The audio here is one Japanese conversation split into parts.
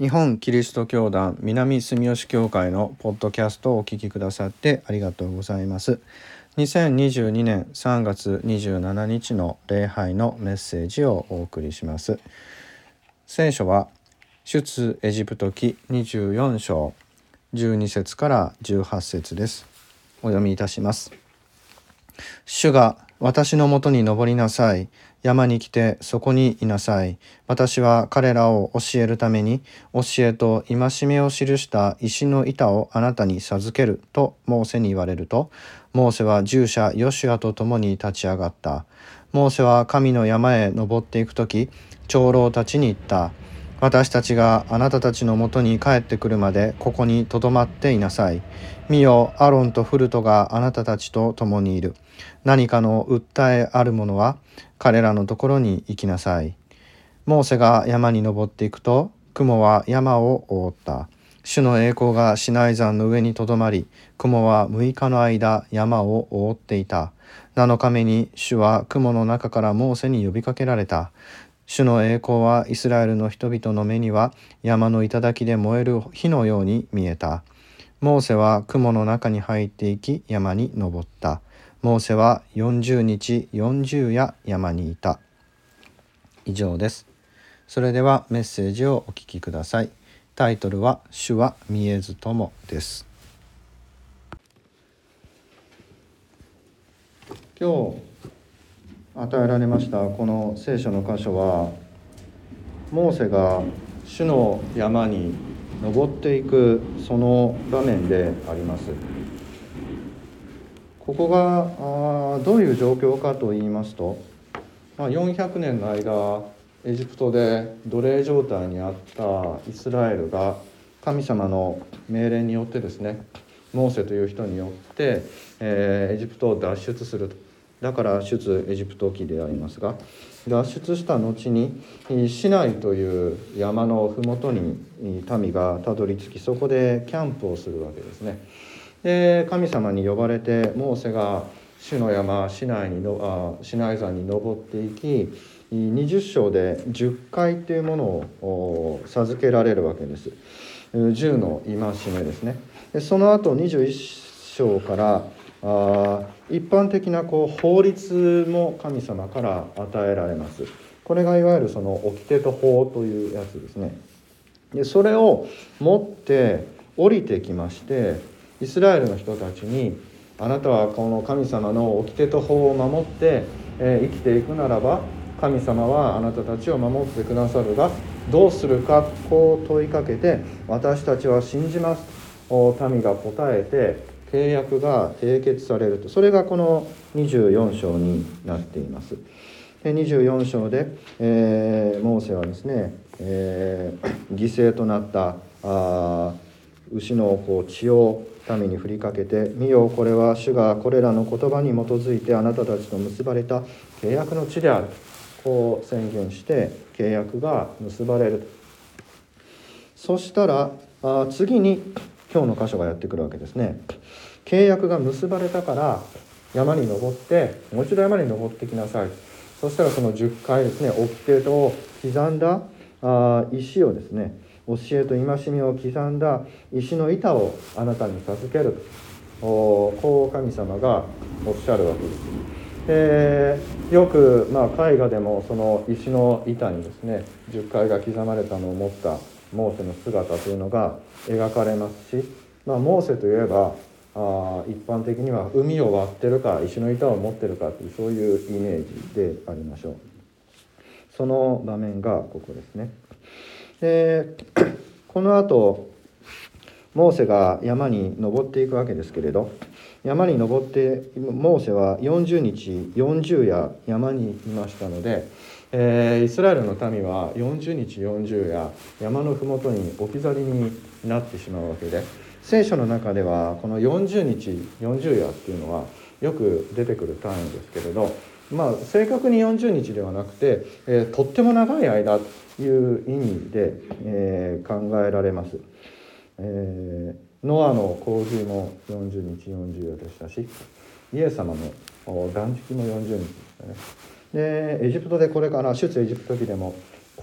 日本キリスト教団南住吉教会のポッドキャストをお聞きくださってありがとうございます。2022年3月27日の礼拝のメッセージをお送りします。聖書は出エジプト記24章12節から18節です。お読みいたします。主が私のもとに登りなさい。山に来てそこにいなさい。私は彼らを教えるために、教えと戒めを記した石の板をあなたに授けるとモーセに言われると、モーセは従者ヨシュアと共に立ち上がった。モーセは神の山へ登っていく時、長老たちに言った。私たちがあなたたちのもとに帰ってくるまでここにとどまっていなさい。見よ、アロンとフルトがあなたたちと共にいる。何かの訴えある者は彼らのところに行きなさい。モーセが山に登っていくと、雲は山を覆った。主の栄光がシナイ山の上にとどまり、雲は6日の間山を覆っていた。7日目に主は雲の中からモーセに呼びかけられた。主の栄光はイスラエルの人々の目には山の頂で燃える火のように見えた。モーセは雲の中に入っていき山に登った。モーセは40日40夜山にいた以上ですそれではメッセージをお聞きくださいタイトルは主は見えずともです今日与えられました。この聖書の箇所はモーセが主の山に登っていくその場面であります。ここがあどういう状況かと言いますと、まあ、400年の間エジプトで奴隷状態にあったイスラエルが神様の命令によってですねモーセという人によって、えー、エジプトを脱出すると。だから出エジプト記でありますが脱出した後に市内という山の麓に民がたどり着きそこでキャンプをするわけですね。で神様に呼ばれてモーセが主の山市内にのあ市内山に登っていき20章で10回というものを授けられるわけです10の戒めですねでその後21章からあ一般的なこう法律も神様から与えられます。これがいわゆるその掟と法というやつですね。でそれを持って降りてきましてイスラエルの人たちにあなたはこの神様の掟と法を守って、えー、生きていくならば神様はあなたたちを守ってくださるがどうするかこう問いかけて私たちは信じます。民が答えて契約が締結されると。それがこの24章になっています。で24章で、えー、モーセはですね、えー、犠牲となったあ牛のこう血を民に振りかけて「見よこれは主がこれらの言葉に基づいてあなたたちと結ばれた契約の地である」こう宣言して契約が結ばれるそしたらあ次に今日の箇所がやってくるわけですね。契約が結ばれたから山に登ってもう一度山に登ってきなさいそしたらその10回ですね掟と刻んだあ石をですね教えと戒めを刻んだ石の板をあなたに授けるとこう神様がおっしゃるわけです。でよく、まあ、絵画でもその石の板にですね十回が刻まれたのを持ったモーセの姿というのが描かれますし、まあ、モーセといえばあ一般的には海を割ってるか石の板を持ってるかというそういうイメージでありましょう。その場面がここですね。で この後モーセが山に登っていくわけですけれど山に登ってモーセは40日40夜山にいましたので、えー、イスラエルの民は40日40夜山の麓に置き去りになってしまうわけで聖書の中ではこの40日40夜っていうのはよく出てくる単位ですけれどまあ正確に40日ではなくて、えー、とっても長い間という意味で、えー、考えられます。えー、ノアの洪水も40日40夜でしたしイエス様の断食も40日でしたね。でエジプトでこれから出エジプト記でも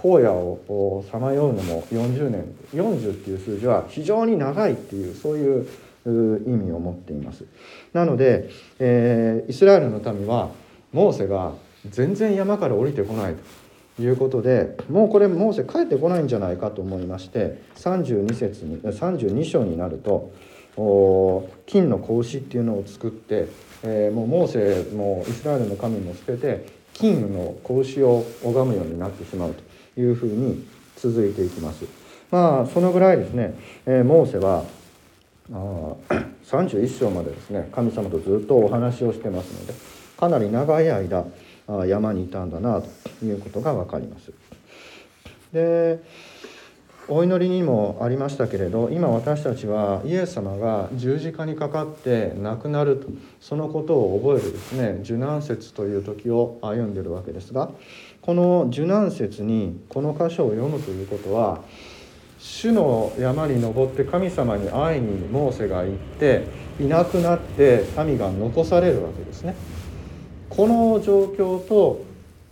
荒野をさまようのも40年40っていう数字は非常に長いっていうそういう意味を持っています。なので、えー、イスラエルの民はモーセが全然山から降りてこないということでもうこれモーセ帰ってこないんじゃないかと思いまして32節に32章になると金の格子っていうのを作って、えー、もうモーセもイスラエルの神も捨てて金の格子を拝むようになってしまうというふうに続いていきます。まあそのぐらいですね、えー、モーセはあ31 章までですね神様とずっとお話をしてますのでかなり長い間山にいたんだなということが分かります。でお祈りにもありましたけれど今私たちはイエス様が十字架にかかって亡くなるとそのことを覚えるですね受難節という時を歩んでるわけですがこの受難節にこの箇所を読むということは主の山に登って神様に会いにモーセが行っていなくなって民が残されるわけですね。この状況と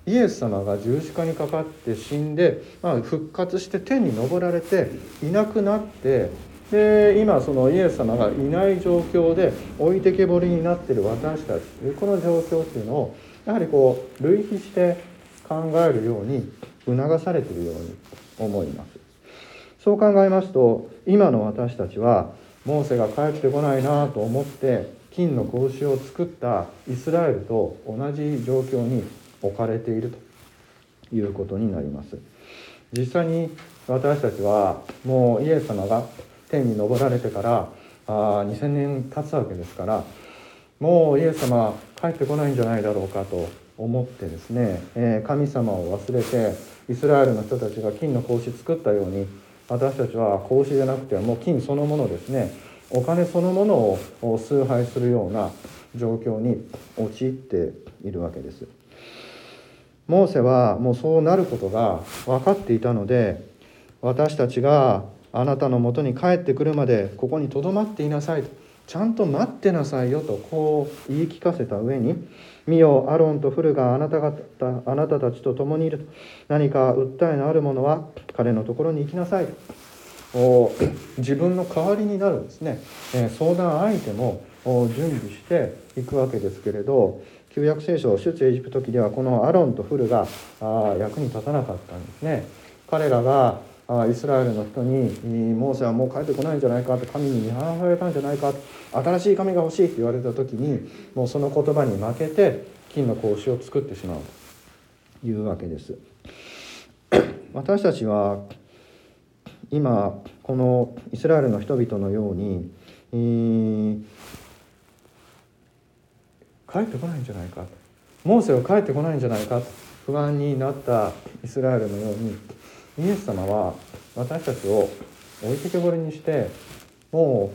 イエス様が十字架にかかって死んで、まあ、復活して天に昇られていなくなってで今そのイエス様がいない状況で置いてけぼりになってる私たちこの状況っていうのをやはりこう類比して考えるように促されているように思います。そう考えますと今の私たちはモーセが帰ってこないなと思って金の格子を作ったイスラエルと同じ状況に置かれているということになります実際に私たちはもうイエス様が天に昇られてからあ2000年経つわけですからもうイエス様帰ってこないんじゃないだろうかと思ってですね、え、神様を忘れてイスラエルの人たちが金の格子作ったように私たちは格子じゃなくてもう金そのものですねお金そのものを崇拝するような状況に陥っているわけです。モーセはもうそうなることが分かっていたので私たちがあなたのもとに帰ってくるまでここにとどまっていなさいとちゃんと待ってなさいよとこう言い聞かせた上に「見よアロンとフルがあなた方あなたたちと共にいる」と「何か訴えのある者は彼のところに行きなさい」と自分の代わりになるですね。相談相手も準備していくわけですけれど旧約聖書出エジプト記ではこのアロンとフルが役に立たなかったんですね。彼らがイスラエルの人にモーセはもう帰ってこないんじゃないかって神に見放されたんじゃないか新しい神が欲しいって言われた時にもうその言葉に負けて金の格子を作ってしまうというわけです。私たちは今このイスラエルの人々のように、えー帰ってこないんじゃないか。モーセは帰ってこないんじゃないか。不安になったイスラエルのようにイエス様は私たちを置いてけぼりにしても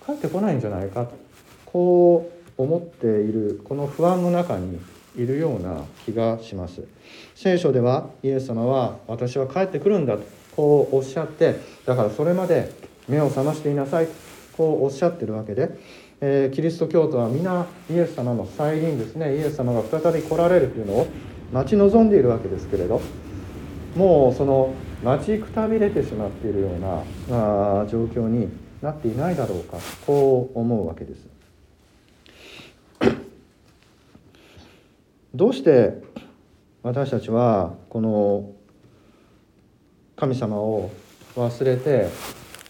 う帰ってこないんじゃないか。とこう思っているこの不安の中にいるような気がします。聖書ではイエス様は私は帰ってくるんだとこうおっしゃってだからそれまで目を覚ましていなさいこうおっしゃってるわけでえー、キリスト教徒は皆イエス様の再臨ですね。イエス様が再び来られるというのを待ち望んでいるわけですけれど。もうその待ちくたびれてしまっているようなあ状況になっていないだろうか。こう思うわけです。どうして私たちはこの神様を忘れて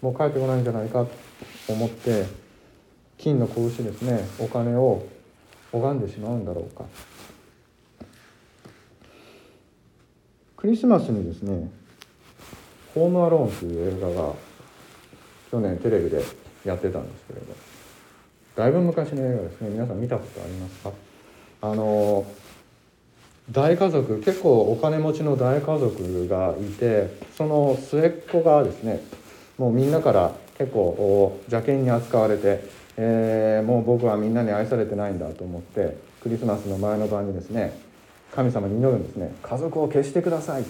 もう帰ってこないんじゃないかと思って金の子ですね。お金を拝んでしまうんだろうか。クリスマスにですね「ホームアローン」という映画が去年テレビでやってたんですけれどだいぶ昔の映画ですね。皆さん見たことありますか？あの大家族結構お金持ちの大家族がいてその末っ子がですねもうみんなから結構邪険に扱われてえー、もう僕はみんなに愛されてないんだと思ってクリスマスの前の晩にですね神様に祈るんですね。家族を消してください。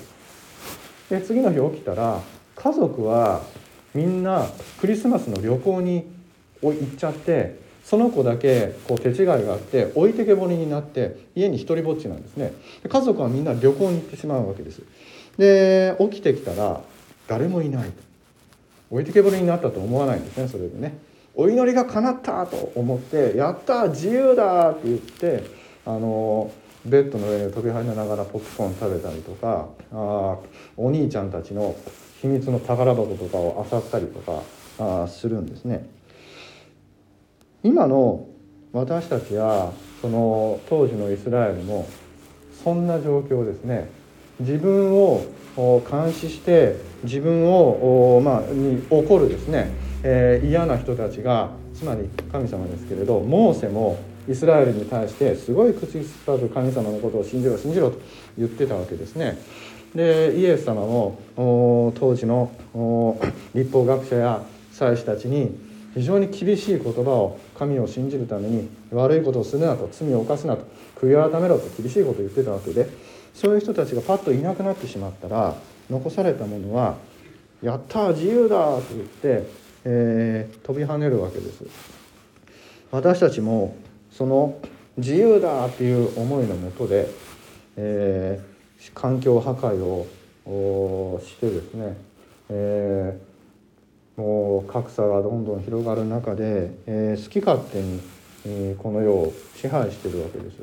で次の日起きたら家族はみんなクリスマスの旅行に行っちゃってその子だけこう手違いがあって置いてけぼりになって家に一人ぼっちなんですね。家族はみんな旅行に行ってしまうわけです。で起きてきたら誰もいない置いてけぼりになったと思わないんですねそれでね。お祈りが叶ったと思って「やった自由だ!」って言ってあのベッドの上に飛び跳ねながらポップコーン食べたりとかあお兄ちゃんたちの秘密の宝箱とかを漁ったりとかあするんですね。今の私たちやその当時のイスラエルもそんな状況ですね自分を監視して自分を、まあ、に起こるですね、えー、嫌な人たちがつまり神様ですけれどモーセもイスラエルに対してすごい口酸っぱく神様のことを信じろ信じろと言ってたわけですね。でイエス様も当時の立法学者や祭司たちに非常に厳しい言葉を神を信じるために悪いことをするなと罪を犯すなと悔い改めろと厳しいことを言ってたわけでそういう人たちがパッといなくなってしまったら残されたものは「やった自由だ!」と言って、えー、飛び跳ねるわけです。私たちもその自由だっていう思いのもとで、えー、環境破壊をしてですね、えーもう格差がどんどん広がる中で、えー、好き勝手に、えー、この世を支配してるわけです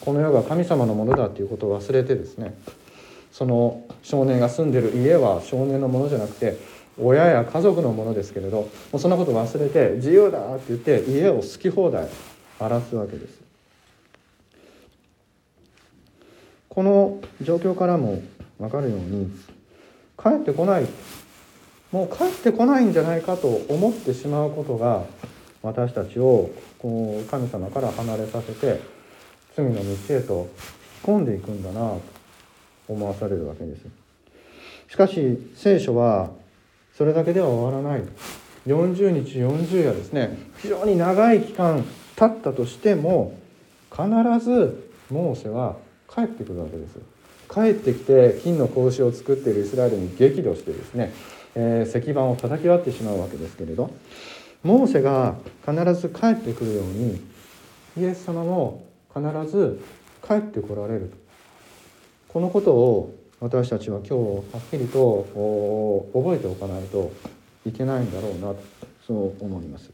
この世が神様のものだっていうことを忘れてですねその少年が住んでる家は少年のものじゃなくて親や家族のものですけれどもうそんなこと忘れて自由だって言って家を好き放題荒らすわけです。この状況からも分かるように帰ってこないもう帰ってこないんじゃないかと思ってしまうことが私たちをこう神様から離れさせて罪の道へと引っ込んでいくんだなと思わされるわけです。しかし聖書はそれだけでは終わらない40日40夜ですね。非常に長い期間経ったとしても必ずモーセは帰ってくるわけです。帰ってきて金の格子を作っているイスラエルに激怒してですねえー、石板を叩き割ってしまうわけですけれどモーセが必ず帰ってくるようにイエス様も必ず帰ってこられると。このことを私たちは今日はっきりと覚えておかないといけないんだろうなとそう思います。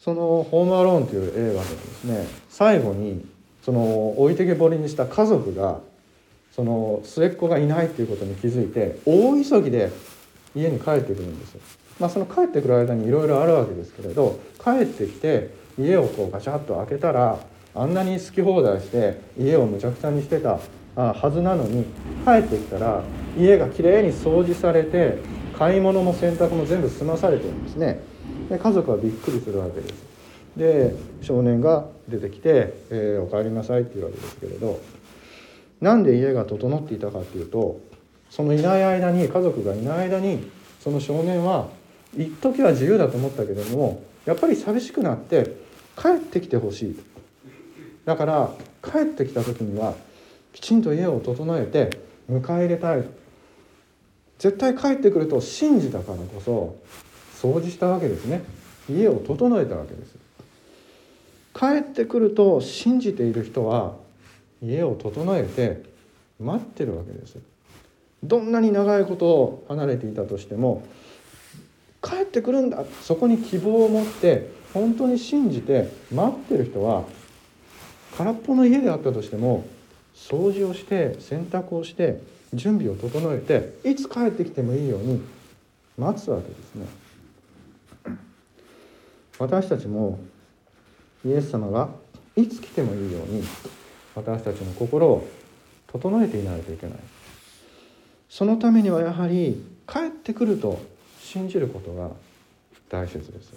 その「ホームアローン」という映画でですね最後にその置いてけぼりにした家族がその末っ子がいないっていうことに気づいて大急ぎで家に帰ってくるんですよ。まあ、その帰ってくる間にいろいろあるわけですけれど帰ってきて家をこうガチャッと開けたらあんなに好き放題して家をむちゃくちゃにしてたはずなのに帰ってきたら家がきれいに掃除されて買い物も洗濯も全部済まされてるんですね。で家族はびっくりするわけです。で少年が出てきて、えー、お帰りなさい」って言うわけですけれどなんで家が整っていたかっていうとそのいない間に家族がいない間にその少年は一時は自由だと思ったけれどもやっぱり寂しくなって帰ってきてほしいと。だから帰ってきた時にはきちんと家を整えて迎え入れたい。絶対帰ってくると信じたからこそ掃除したわけですね。家を整えたわけです。帰ってくると信じている人は家を整えて待ってるわけです。どんなに長いことを離れていたとしても帰ってくるんだ。そこに希望を持って本当に信じて待ってる人は空っぽの家であったとしても掃除をして洗濯をして準備を整えていつ帰ってきてもいいように待つわけですね。私たちもイエス様がいつ来てもいいように私たちの心を整えていないといけない。そのためにはやはり帰ってくると信じることが大切です。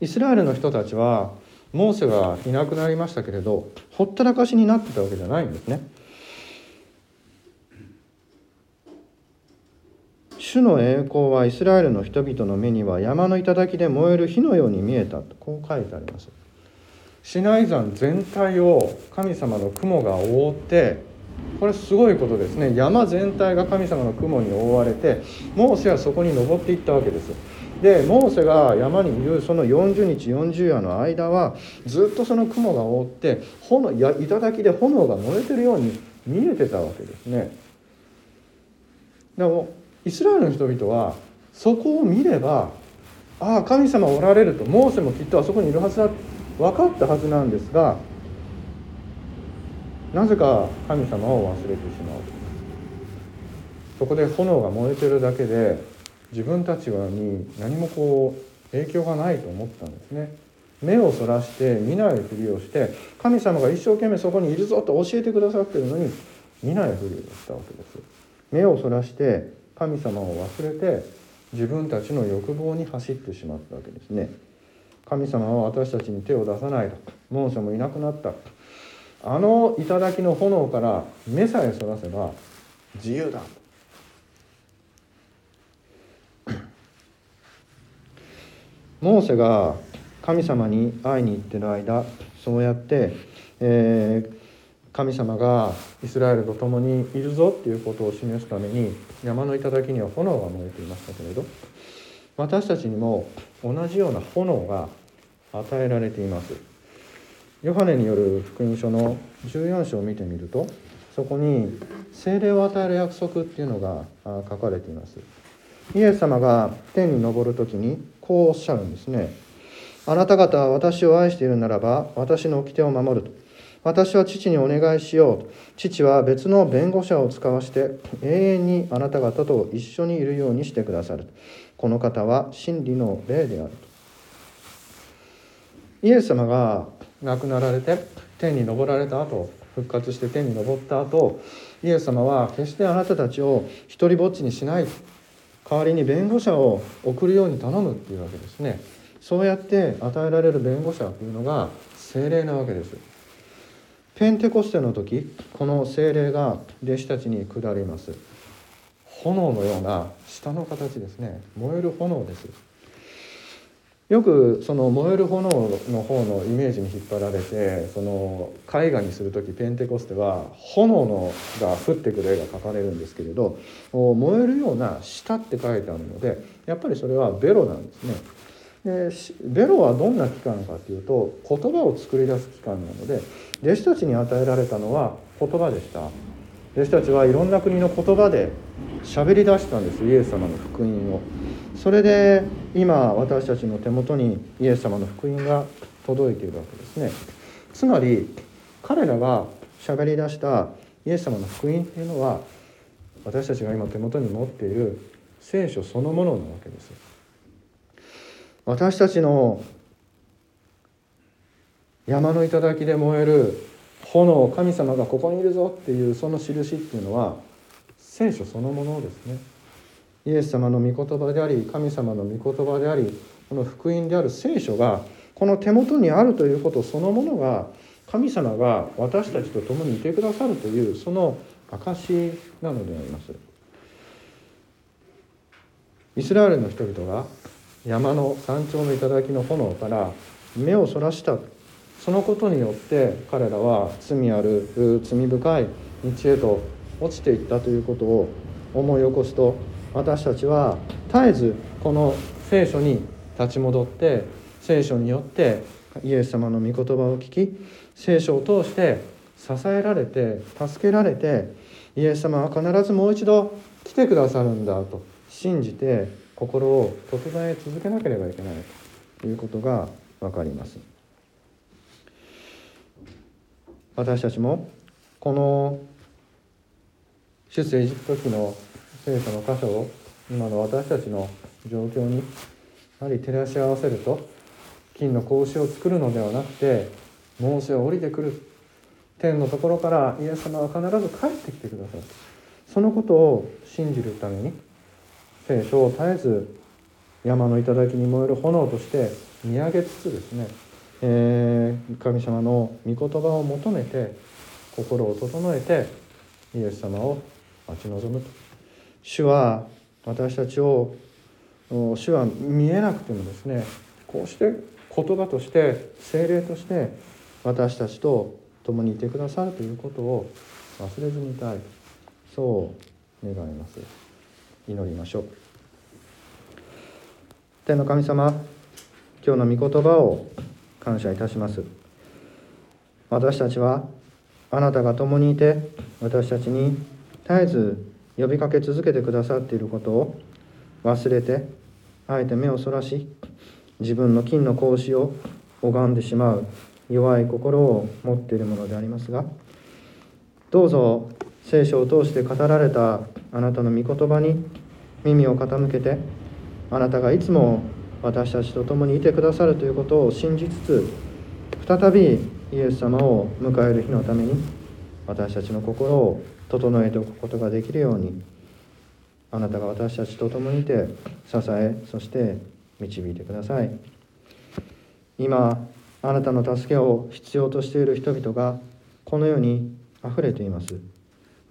イスラエルの人たちはモーセがいなくなりましたけれどほったらかしになってたわけじゃないんですね。主の栄光はイスラエルの人々の目には山の頂で燃える火のように見えたとこう書いてあります。シナイ山全体を神様の雲が覆ってこれすごいことですね。山全体が神様の雲に覆われてモーセはそこに登っていったわけです。でモーセが山にいるその40日40夜の間はずっとその雲が覆って炎や頂で炎が燃えてるように見えてたわけですね。でもイスラエルの人々はそこを見ればああ神様おられるとモーセもきっとあそこにいるはずだ分かったはずなんですがなぜか神様を忘れてしまうそこで炎が燃えてるだけで自分たちはに何もこう影響がないと思ったんですね。目をそらして見ないふりをして神様が一生懸命そこにいるぞと教えてくださってるのに見ないふりをしたわけです目をそらして神様を忘れて自分たちの欲望に走ってしまったわけですね。神様は私たちに手を出さないと。モーセもいなくなった。あの頂の炎から目さえそらせば自由だと。モーセが神様に会いに行ってる間そうやって、えー、神様がイスラエルと共にいるぞっていうことを示すために山の頂には炎が燃えていましたけれど私たちにも同じような炎が与えられています。ヨハネによる福音書の14章を見てみるとそこに精霊を与える約束っていうのが書かれています。イエス様が天に昇る時にこうおっしゃるんですね。あなた方は私を愛しているならば私の掟を守ると。私は父にお願いしよう。父は別の弁護者を使わして永遠にあなた方と一緒にいるようにしてくださるこの方は真理の霊であると。イエス様が亡くなられて天に昇られた後復活して天に昇った後イエス様は決してあなたたちを一りぼっちにしない代わりに弁護者を送るように頼むっていうわけですね。そうやって与えられる弁護者というのが精霊なわけです。ペンテコステの時この精霊が弟子たちに下ります。炎のような下の形ですね。燃える炎です。よくその燃える炎の方のイメージに引っ張られてその絵画にする時ペンテコステは炎のが降ってくる絵が描かれるんですけれど燃えるような舌って書いてあるのでやっぱりそれはベロなんですね。でベロはどんな機関かというと言葉を作り出す機関なので弟子たちに与えられたのは言葉でした弟子たちはいろんな国の言葉で喋り出したんですイエス様の福音を。それで今私たちの手元にイエス様の福音が届いているわけですねつまり彼らが喋り出したイエス様の福音っていうのは私たちが今手元に持っている聖書そのものなわけです私たちの山の頂で燃える炎神様がここにいるぞっていうその印っていうのは聖書そのものですね。イエス様の御言葉であり神様の御言葉でありこの福音である聖書がこの手元にあるということそのものが神様が私たちと共にいてくださるというその証なのであります。イスラエルの人々が山の山頂の頂の炎から目をそらしたそのことによって彼らは罪ある罪深い道へと落ちていったということを思い起こすと私たちは絶えずこの聖書に立ち戻って聖書によってイエス様の御言葉を聞き聖書を通して支えられて助けられてイエス様は必ずもう一度来てくださるんだと信じて心を整え続けなければいけない。ということが分かります。私たちもこの出エジプト記の聖書の箇所を今の私たちの状況にやはり照らし合わせると金の格子を作るのではなくてモーセは降りてくる。天のところからイエス様は必ず帰ってきてくださる。そのことを信じるために聖書を絶えず山の頂に燃える炎として見上げつつですね、えー、神様の御言葉を求めて心を整えてイエス様を待ち望むと。主は私たちを主は見えなくてもですねこうして言葉として精霊として私たちと共にいてくださるということを忘れずにいたい。そう願います。祈りましょう。天の神様今日の御言葉を感謝いたします。私たちはあなたが共にいて私たちに絶えず呼びかけ続けてくださっていることを忘れてあえて目をそらし自分の金の格子を拝んでしまう弱い心を持っているものでありますがどうぞ聖書を通して語られたあなたの御言葉に耳を傾けてあなたがいつも私たちと共にいてくださるということを信じつつ再びイエス様を迎える日のために私たちの心を整えておくことができるようにあなたが私たちと共にいて支えそして導いてください。今あなたの助けを必要としている人々がこの世にあふれています。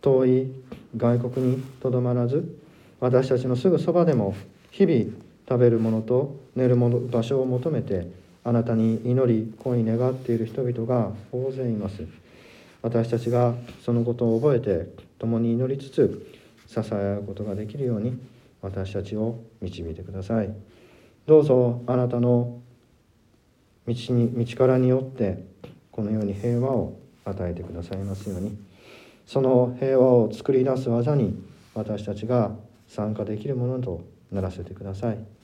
遠い外国にとどまらず私たちのすぐそばでも日々食べるものと寝るもの場所を求めてあなたに祈り恋に願っている人々が大勢います。私たちがそのことを覚えて共に祈りつつ支え合うことができるように私たちを導いてください。どうぞあなたの道に道からによってこのように平和を与えてくださいますように。その平和を作り出す技に私たちが参加できるものとならせてください。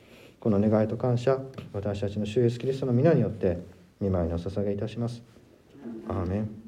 この願いと感謝私たちの主イエスキリストの皆によって見舞いの捧げいたします。アーメン。